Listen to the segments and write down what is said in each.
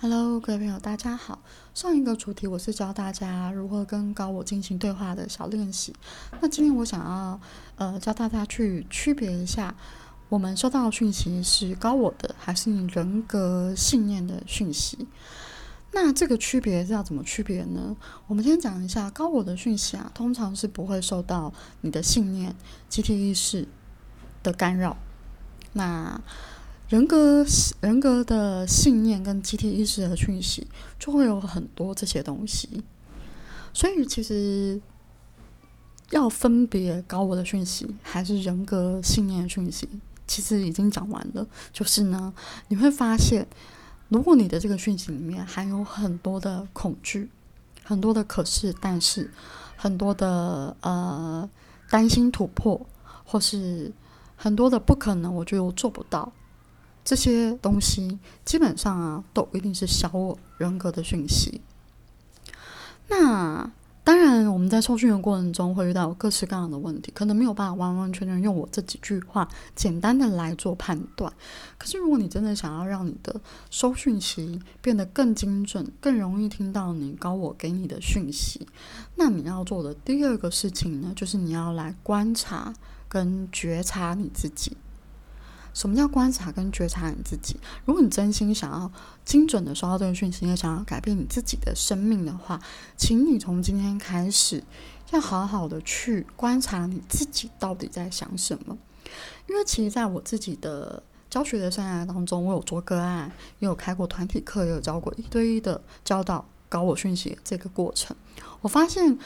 Hello，各位朋友，大家好。上一个主题我是教大家如何跟高我进行对话的小练习。那今天我想要呃教大家去区别一下，我们收到的讯息是高我的，还是你人格信念的讯息。那这个区别是要怎么区别呢？我们先讲一下高我的讯息啊，通常是不会受到你的信念、集体意识的干扰。那人格人格的信念跟集体意识的讯息，就会有很多这些东西。所以其实要分别高我的讯息还是人格信念讯息，其实已经讲完了。就是呢，你会发现，如果你的这个讯息里面含有很多的恐惧，很多的可是但是，很多的呃担心突破，或是很多的不可能，我觉得我做不到。这些东西基本上啊，都一定是小我人格的讯息。那当然，我们在受训的过程中会遇到各式各样的问题，可能没有办法完完全全用我这几句话简单的来做判断。可是，如果你真的想要让你的收讯息变得更精准、更容易听到你高我给你的讯息，那你要做的第二个事情呢，就是你要来观察跟觉察你自己。什么叫观察跟觉察你自己？如果你真心想要精准的收到这个讯息，也想要改变你自己的生命的话，请你从今天开始，要好好的去观察你自己到底在想什么。因为其实在我自己的教学的生涯当中，我有做个案，也有开过团体课，也有教过一对一的教导搞我讯息这个过程。我发现，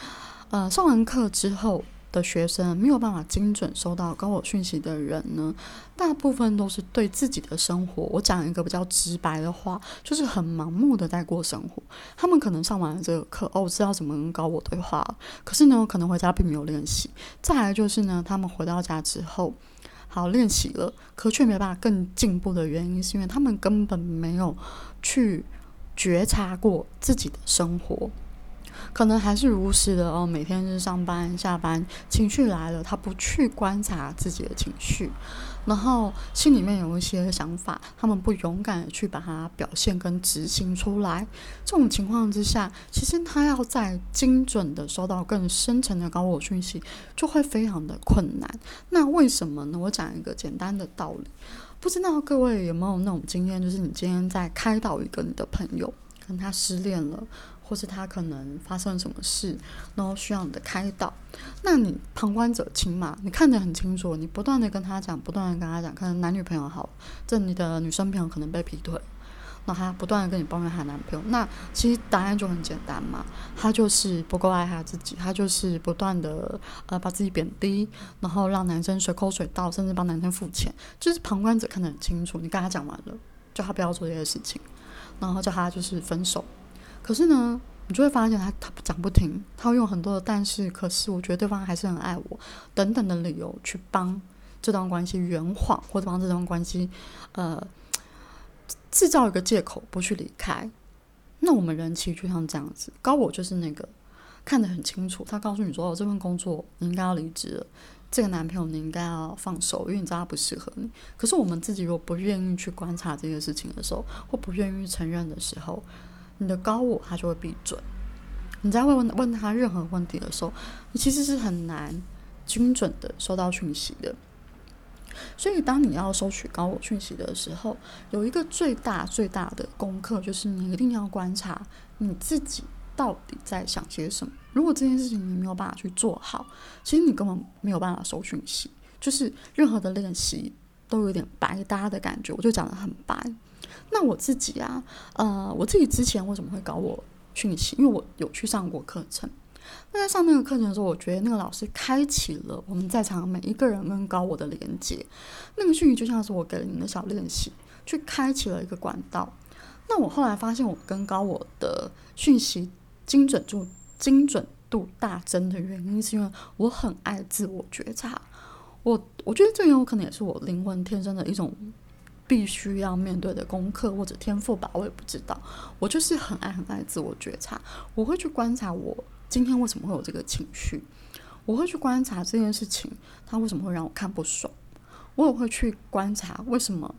呃，上完课之后。的学生没有办法精准收到高我讯息的人呢，大部分都是对自己的生活，我讲一个比较直白的话，就是很盲目的在过生活。他们可能上完了这个课，哦，我知道怎么跟高我对话，可是呢，我可能回家并没有练习。再来就是呢，他们回到家之后，好练习了，可却没办法更进步的原因，是因为他们根本没有去觉察过自己的生活。可能还是如实的哦，每天是上班下班，情绪来了，他不去观察自己的情绪，然后心里面有一些想法，他们不勇敢的去把它表现跟执行出来。这种情况之下，其实他要在精准的收到更深层的高我讯息，就会非常的困难。那为什么呢？我讲一个简单的道理，不知道各位有没有那种经验，就是你今天在开导一个你的朋友，跟他失恋了。或是他可能发生什么事，然后需要你的开导，那你旁观者清嘛？你看得很清楚，你不断的跟他讲，不断的跟他讲，可能男女朋友好，这你的女生朋友可能被劈腿，那他不断的跟你抱怨她男朋友，那其实答案就很简单嘛，他就是不够爱他自己，他就是不断的呃把自己贬低，然后让男生随口水到，甚至帮男生付钱，就是旁观者看得很清楚，你跟他讲完了，叫他不要做这些事情，然后叫他就是分手。可是呢，你就会发现他他讲不停，他会用很多的但是，可是我觉得对方还是很爱我等等的理由去帮这段关系圆谎，或者帮这段关系呃制造一个借口不去离开。那我们人其实就像这样子，高我就是那个看得很清楚，他告诉你说哦，这份工作你应该要离职了，这个男朋友你应该要放手，因为你知道他不适合你。可是我们自己如果不愿意去观察这些事情的时候，或不愿意承认的时候，你的高我他就会闭嘴。你在问问问他任何问题的时候，你其实是很难精准的收到讯息的。所以，当你要收取高我讯息的时候，有一个最大最大的功课，就是你一定要观察你自己到底在想些什么。如果这件事情你没有办法去做好，其实你根本没有办法收讯息，就是任何的练习都有点白搭的感觉。我就讲的很白。那我自己啊，呃，我自己之前为什么会搞我讯息？因为我有去上过课程。那在上那个课程的时候，我觉得那个老师开启了我们在场每一个人跟高我的连接。那个讯息就像是我给了你的小练习，去开启了一个管道。那我后来发现，我跟高我的讯息精准度精准度大增的原因，是因为我很爱自我觉察。我我觉得这有可能也是我灵魂天生的一种。必须要面对的功课或者天赋吧，我也不知道。我就是很爱很爱自我觉察，我会去观察我今天为什么会有这个情绪，我会去观察这件事情它为什么会让我看不爽，我也会去观察为什么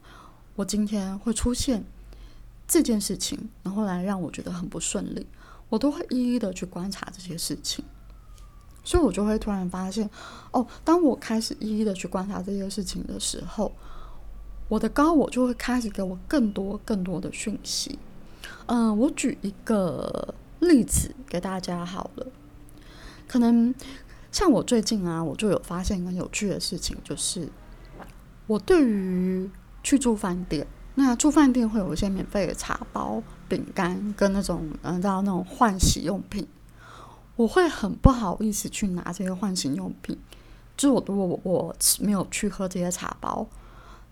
我今天会出现这件事情，然后来让我觉得很不顺利，我都会一一的去观察这些事情。所以我就会突然发现，哦，当我开始一一的去观察这些事情的时候，我的高我就会开始给我更多更多的讯息。嗯，我举一个例子给大家好了，可能像我最近啊，我就有发现一个有趣的事情，就是我对于去住饭店，那住饭店会有一些免费的茶包、饼干跟那种嗯，到那种换洗用品。我会很不好意思去拿这些换洗用品，就是我如果我我没有去喝这些茶包，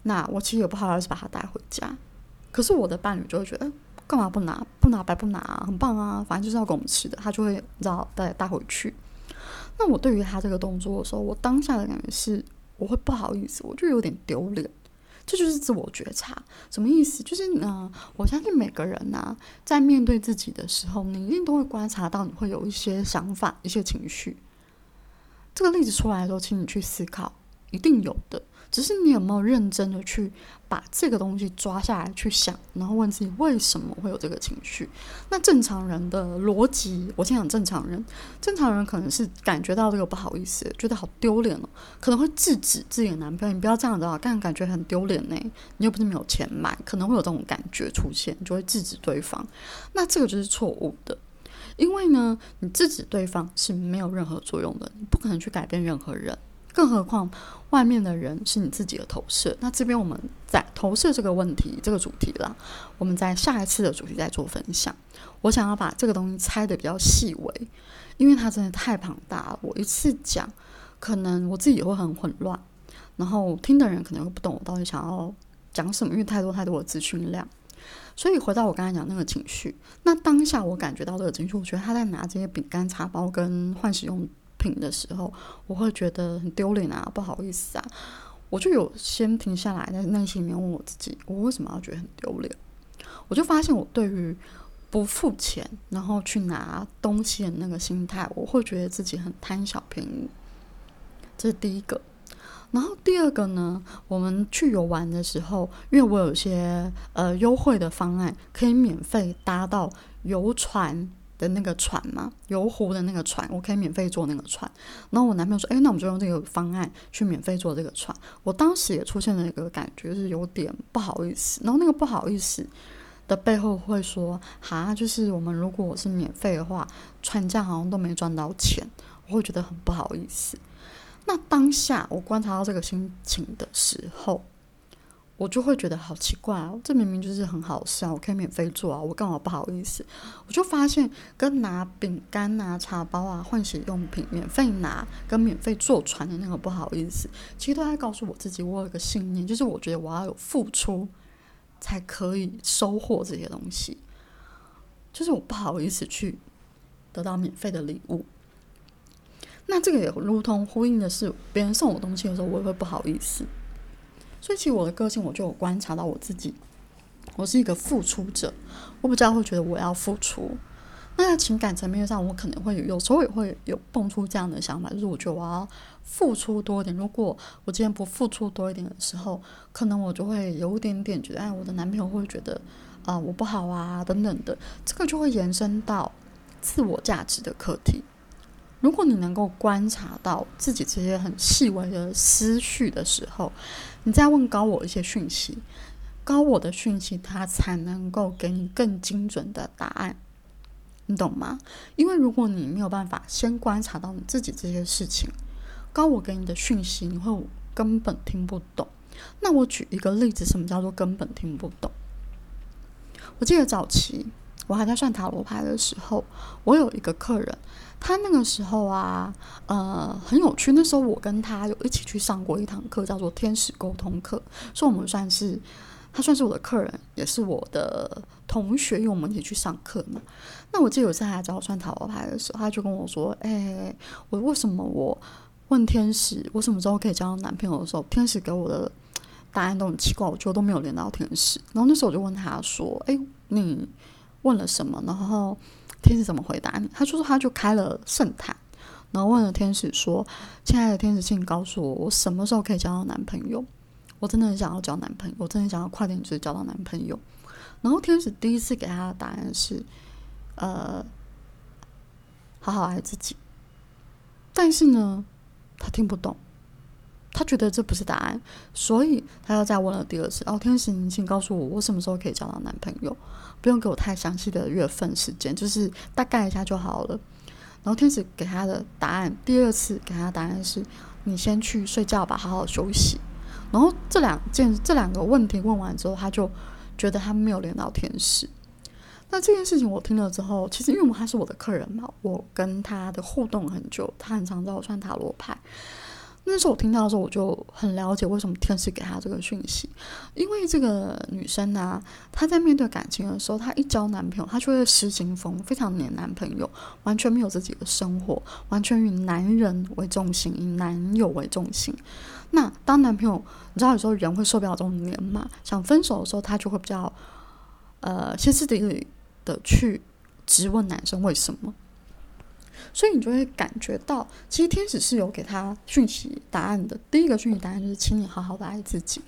那我其实也不好意思把它带回家。可是我的伴侣就会觉得，干嘛不拿？不拿白不拿，很棒啊！反正就是要给我们吃的，他就会知道带带回去。那我对于他这个动作的时候，我当下的感觉是，我会不好意思，我就有点丢脸。这就是自我觉察，什么意思？就是呢，我相信每个人呐，在面对自己的时候，你一定都会观察到，你会有一些想法、一些情绪。这个例子出来的时候，请你去思考，一定有的。只是你有没有认真的去把这个东西抓下来去想，然后问自己为什么会有这个情绪？那正常人的逻辑，我先讲正常人，正常人可能是感觉到这个不好意思，觉得好丢脸哦，可能会制止自己的男朋友，你不要这样子啊，干感觉很丢脸呢。你又不是没有钱买，可能会有这种感觉出现，就会制止对方。那这个就是错误的，因为呢，你制止对方是没有任何作用的，你不可能去改变任何人。更何况，外面的人是你自己的投射。那这边我们在投射这个问题、这个主题了。我们在下一次的主题再做分享。我想要把这个东西拆的比较细微，因为它真的太庞大了。我一次讲，可能我自己也会很混乱，然后听的人可能会不懂我到底想要讲什么，因为太多太多的资讯量。所以回到我刚才讲那个情绪，那当下我感觉到这个情绪，我觉得他在拿这些饼干、茶包跟换使用。品的时候，我会觉得很丢脸啊，不好意思啊，我就有先停下来，在内心里面问我自己，我为什么要觉得很丢脸？我就发现我对于不付钱然后去拿东西的那个心态，我会觉得自己很贪小便宜，这是第一个。然后第二个呢，我们去游玩的时候，因为我有些呃优惠的方案，可以免费搭到游船。的那个船嘛，游湖的那个船，我可以免费坐那个船。然后我男朋友说：“哎，那我们就用这个方案去免费坐这个船。”我当时也出现了一个感觉，是有点不好意思。然后那个不好意思的背后会说：“哈，就是我们如果我是免费的话，船价好像都没赚到钱，我会觉得很不好意思。”那当下我观察到这个心情的时候。我就会觉得好奇怪哦，这明明就是很好笑，我可以免费做啊，我干嘛不好意思？我就发现跟拿饼干拿、茶包啊、换洗用品免费拿，跟免费坐船的那个不好意思，其实都在告诉我自己，我有个信念，就是我觉得我要有付出才可以收获这些东西，就是我不好意思去得到免费的礼物。那这个也如同呼应的是，别人送我东西的时候，我也会不好意思。所以，其实我的个性，我就有观察到我自己，我是一个付出者，我比较会觉得我要付出。那在情感层面上，我可能会有时候也会有蹦出这样的想法，就是我觉得我要付出多一点。如果我今天不付出多一点的时候，可能我就会有一点点觉得，哎，我的男朋友会觉得啊，我不好啊，等等的。这个就会延伸到自我价值的课题。如果你能够观察到自己这些很细微的思绪的时候，你再问高我一些讯息，高我的讯息，它才能够给你更精准的答案，你懂吗？因为如果你没有办法先观察到你自己这些事情，高我给你的讯息，你会根本听不懂。那我举一个例子，什么叫做根本听不懂？我记得早期我还在算塔罗牌的时候，我有一个客人。他那个时候啊，呃，很有趣。那时候我跟他有一起去上过一堂课，叫做天使沟通课，所以我们算是他算是我的客人，也是我的同学，因为我们一起去上课嘛。那我记得有次他找我算塔罗牌的时候，他就跟我说：“哎，我为什么我问天使我什么时候可以交到男朋友的时候，天使给我的答案都很奇怪，我觉得都没有连到天使。然后那时候我就问他说：‘哎，你问了什么？’然后。天使怎么回答你？他说他就开了圣坛，然后问了天使说：“亲爱的天使，请告诉我，我什么时候可以交到男朋友？我真的很想要交男朋友，我真的很想要快点就交到男朋友。”然后天使第一次给他的答案是，呃，好好爱自己。但是呢，他听不懂，他觉得这不是答案，所以他又再问了第二次。哦，天使，你请告诉我，我什么时候可以交到男朋友？不用给我太详细的月份时间，就是大概一下就好了。然后天使给他的答案，第二次给他的答案是：你先去睡觉吧，好好休息。然后这两件这两个问题问完之后，他就觉得他没有连到天使。那这件事情我听了之后，其实因为他是我的客人嘛，我跟他的互动很久，他很常找我算塔罗牌。那时候我听到的时候，我就很了解为什么天使给他这个讯息，因为这个女生呢，她在面对感情的时候，她一交男朋友，她就会失心疯，非常黏男朋友，完全没有自己的生活，完全以男人为重心，以男友为重心。那当男朋友，你知道有时候人会受不了这种黏嘛，想分手的时候，她就会比较呃歇斯底里的去质问男生为什么。所以你就会感觉到，其实天使是有给他讯息答案的。第一个讯息答案就是，请你好好的爱自己，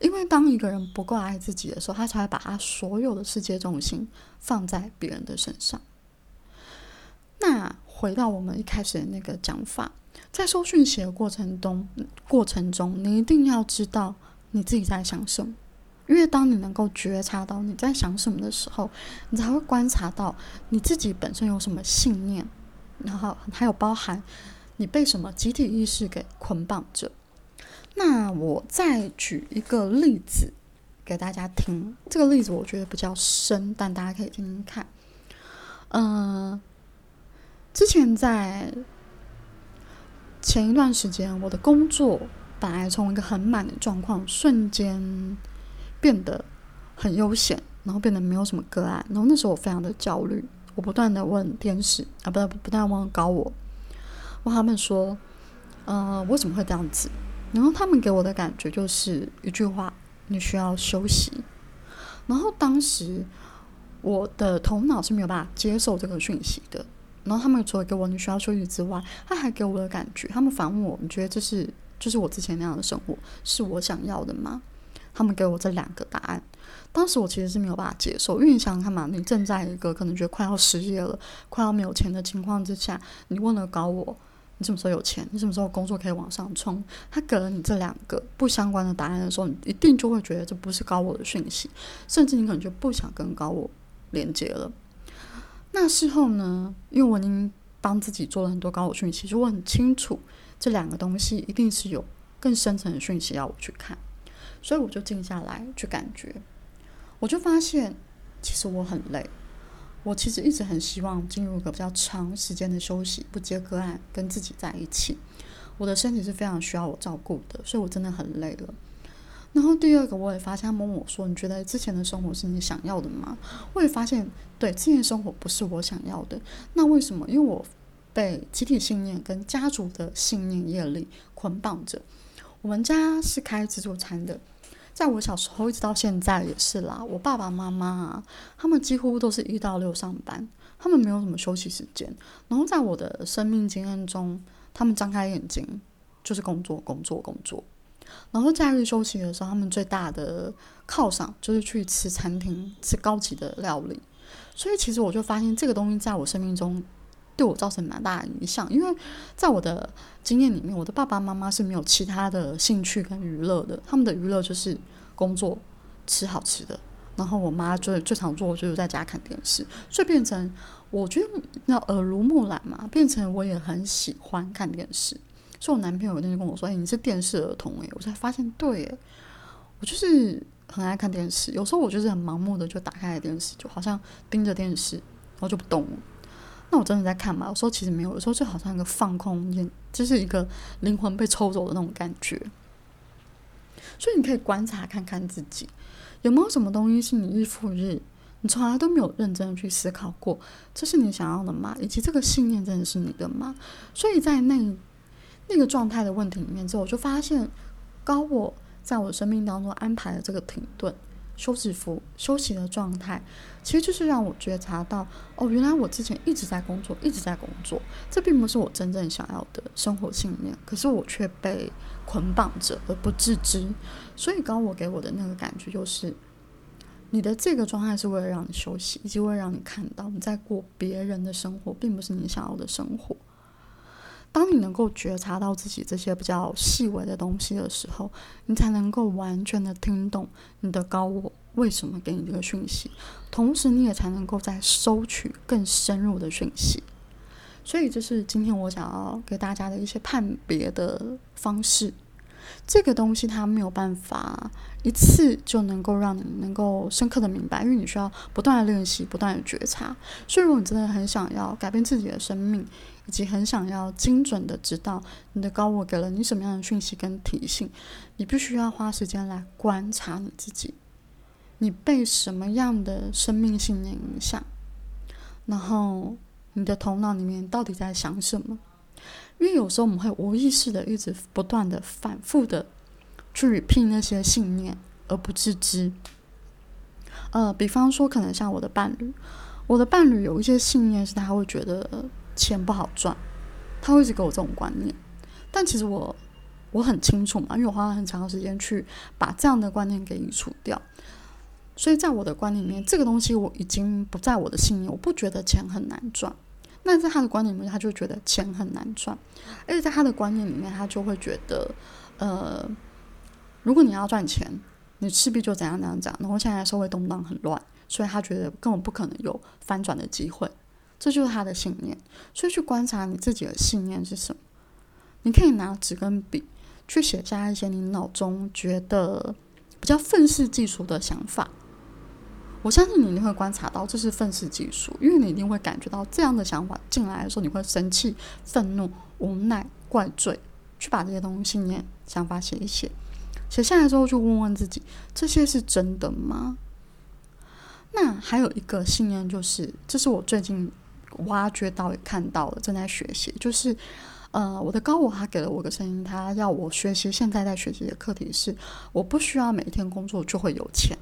因为当一个人不够爱自己的时候，他才会把他所有的世界重心放在别人的身上。那回到我们一开始的那个讲法，在收讯息的过程中，过程中你一定要知道你自己在想什么，因为当你能够觉察到你在想什么的时候，你才会观察到你自己本身有什么信念。然后还有包含你被什么集体意识给捆绑着。那我再举一个例子给大家听，这个例子我觉得比较深，但大家可以听听看。嗯，之前在前一段时间，我的工作本来从一个很满的状况，瞬间变得很悠闲，然后变得没有什么个案，然后那时候我非常的焦虑。我不断的问天使啊，不不断问高我，问他们说，呃，为什么会这样子？然后他们给我的感觉就是一句话：你需要休息。然后当时我的头脑是没有办法接受这个讯息的。然后他们除了给我你需要休息之外，他还给我的感觉，他们反问我：你觉得这是就是我之前那样的生活是我想要的吗？他们给我这两个答案。当时我其实是没有办法接受，因为你想看嘛，你正在一个可能觉得快要失业了、快要没有钱的情况之下，你问了高我，你什么时候有钱？你什么时候工作可以往上冲？他给了你这两个不相关的答案的时候，你一定就会觉得这不是高我的讯息，甚至你可能就不想跟高我连接了。那事后呢，因为我已经帮自己做了很多高我讯息，就我很清楚这两个东西一定是有更深层的讯息要我去看，所以我就静下来去感觉。我就发现，其实我很累。我其实一直很希望进入一个比较长时间的休息，不接个案，跟自己在一起。我的身体是非常需要我照顾的，所以我真的很累了。然后第二个，我也发现他问我说：“你觉得之前的生活是你想要的吗？”我也发现，对，之前的生活不是我想要的。那为什么？因为我被集体信念跟家族的信念业力捆绑着。我们家是开自助餐的。在我小时候一直到现在也是啦，我爸爸妈妈啊，他们几乎都是一到六上班，他们没有什么休息时间。然后在我的生命经验中，他们张开眼睛就是工作、工作、工作。然后假日休息的时候，他们最大的犒赏就是去吃餐厅，吃高级的料理。所以其实我就发现这个东西在我生命中。对我造成蛮大的影响，因为在我的经验里面，我的爸爸妈妈是没有其他的兴趣跟娱乐的，他们的娱乐就是工作、吃好吃的。然后我妈最最常做就是在家看电视，所以变成我觉得那耳濡目染嘛，变成我也很喜欢看电视。所以我男朋友有天就跟我说：“哎，你是电视儿童。”哎，我才发现，对，我就是很爱看电视。有时候我就是很盲目的就打开了电视，就好像盯着电视，然后就不动。那我真的在看吗？我说其实没有，有时候就好像一个放空，眼就是一个灵魂被抽走的那种感觉。所以你可以观察看看自己有没有什么东西是你日复日，你从来都没有认真的去思考过，这是你想要的吗？以及这个信念真的是你的吗？所以在那那个状态的问题里面之后，我就发现高我在我生命当中安排了这个停顿。休止符休息的状态，其实就是让我觉察到，哦，原来我之前一直在工作，一直在工作，这并不是我真正想要的生活信念，可是我却被捆绑着而不自知。所以，刚我给我的那个感觉就是，你的这个状态是为了让你休息，以及为了让你看到你在过别人的生活，并不是你想要的生活。当你能够觉察到自己这些比较细微的东西的时候，你才能够完全的听懂你的高我为什么给你这个讯息，同时你也才能够再收取更深入的讯息。所以，这是今天我想要给大家的一些判别的方式。这个东西它没有办法一次就能够让你能够深刻的明白，因为你需要不断的练习，不断的觉察。所以，如果你真的很想要改变自己的生命，以及很想要精准的知道你的高我给了你什么样的讯息跟提醒，你必须要花时间来观察你自己，你被什么样的生命信念影响，然后你的头脑里面到底在想什么。因为有时候我们会无意识的一直不断的反复的去拼那些信念而不自知。呃，比方说，可能像我的伴侣，我的伴侣有一些信念是他会觉得钱不好赚，他会一直给我这种观念。但其实我我很清楚嘛，因为我花了很长的时间去把这样的观念给移除掉。所以在我的观念里面，这个东西我已经不在我的信念，我不觉得钱很难赚。那在他的观念里面，他就觉得钱很难赚，而且在他的观念里面，他就会觉得，呃，如果你要赚钱，你势必就怎样怎样讲。然后现在社会动荡很乱，所以他觉得根本不可能有翻转的机会，这就是他的信念。所以去观察你自己的信念是什么，你可以拿纸跟笔去写下一些你脑中觉得比较愤世嫉俗的想法。我相信你一定会观察到，这是愤世嫉俗，因为你一定会感觉到这样的想法进来的时候，你会生气、愤怒、无奈、怪罪，去把这些东西、念、想法写一写，写下来之后就问问自己：这些是真的吗？那还有一个信念，就是这是我最近挖掘到、也看到了，正在学习，就是呃，我的高我他给了我个声音，他要我学习现在在学习的课题是：我不需要每天工作就会有钱。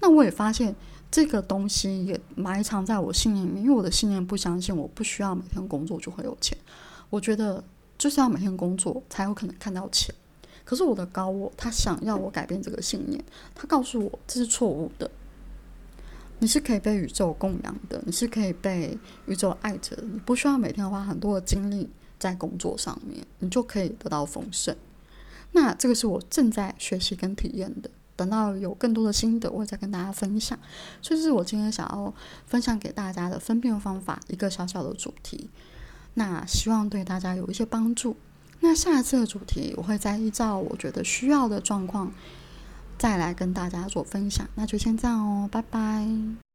那我也发现这个东西也埋藏在我信念里面，因为我的信念不相信我不需要每天工作就会有钱。我觉得就是要每天工作才有可能看到钱。可是我的高我他想要我改变这个信念，他告诉我这是错误的。你是可以被宇宙供养的，你是可以被宇宙爱着的，你不需要每天花很多的精力在工作上面，你就可以得到丰盛。那这个是我正在学习跟体验的。等到有更多的心得，我再跟大家分享。这是我今天想要分享给大家的分辨方法，一个小小的主题。那希望对大家有一些帮助。那下一次的主题，我会再依照我觉得需要的状况，再来跟大家做分享。那就先这样哦，拜拜。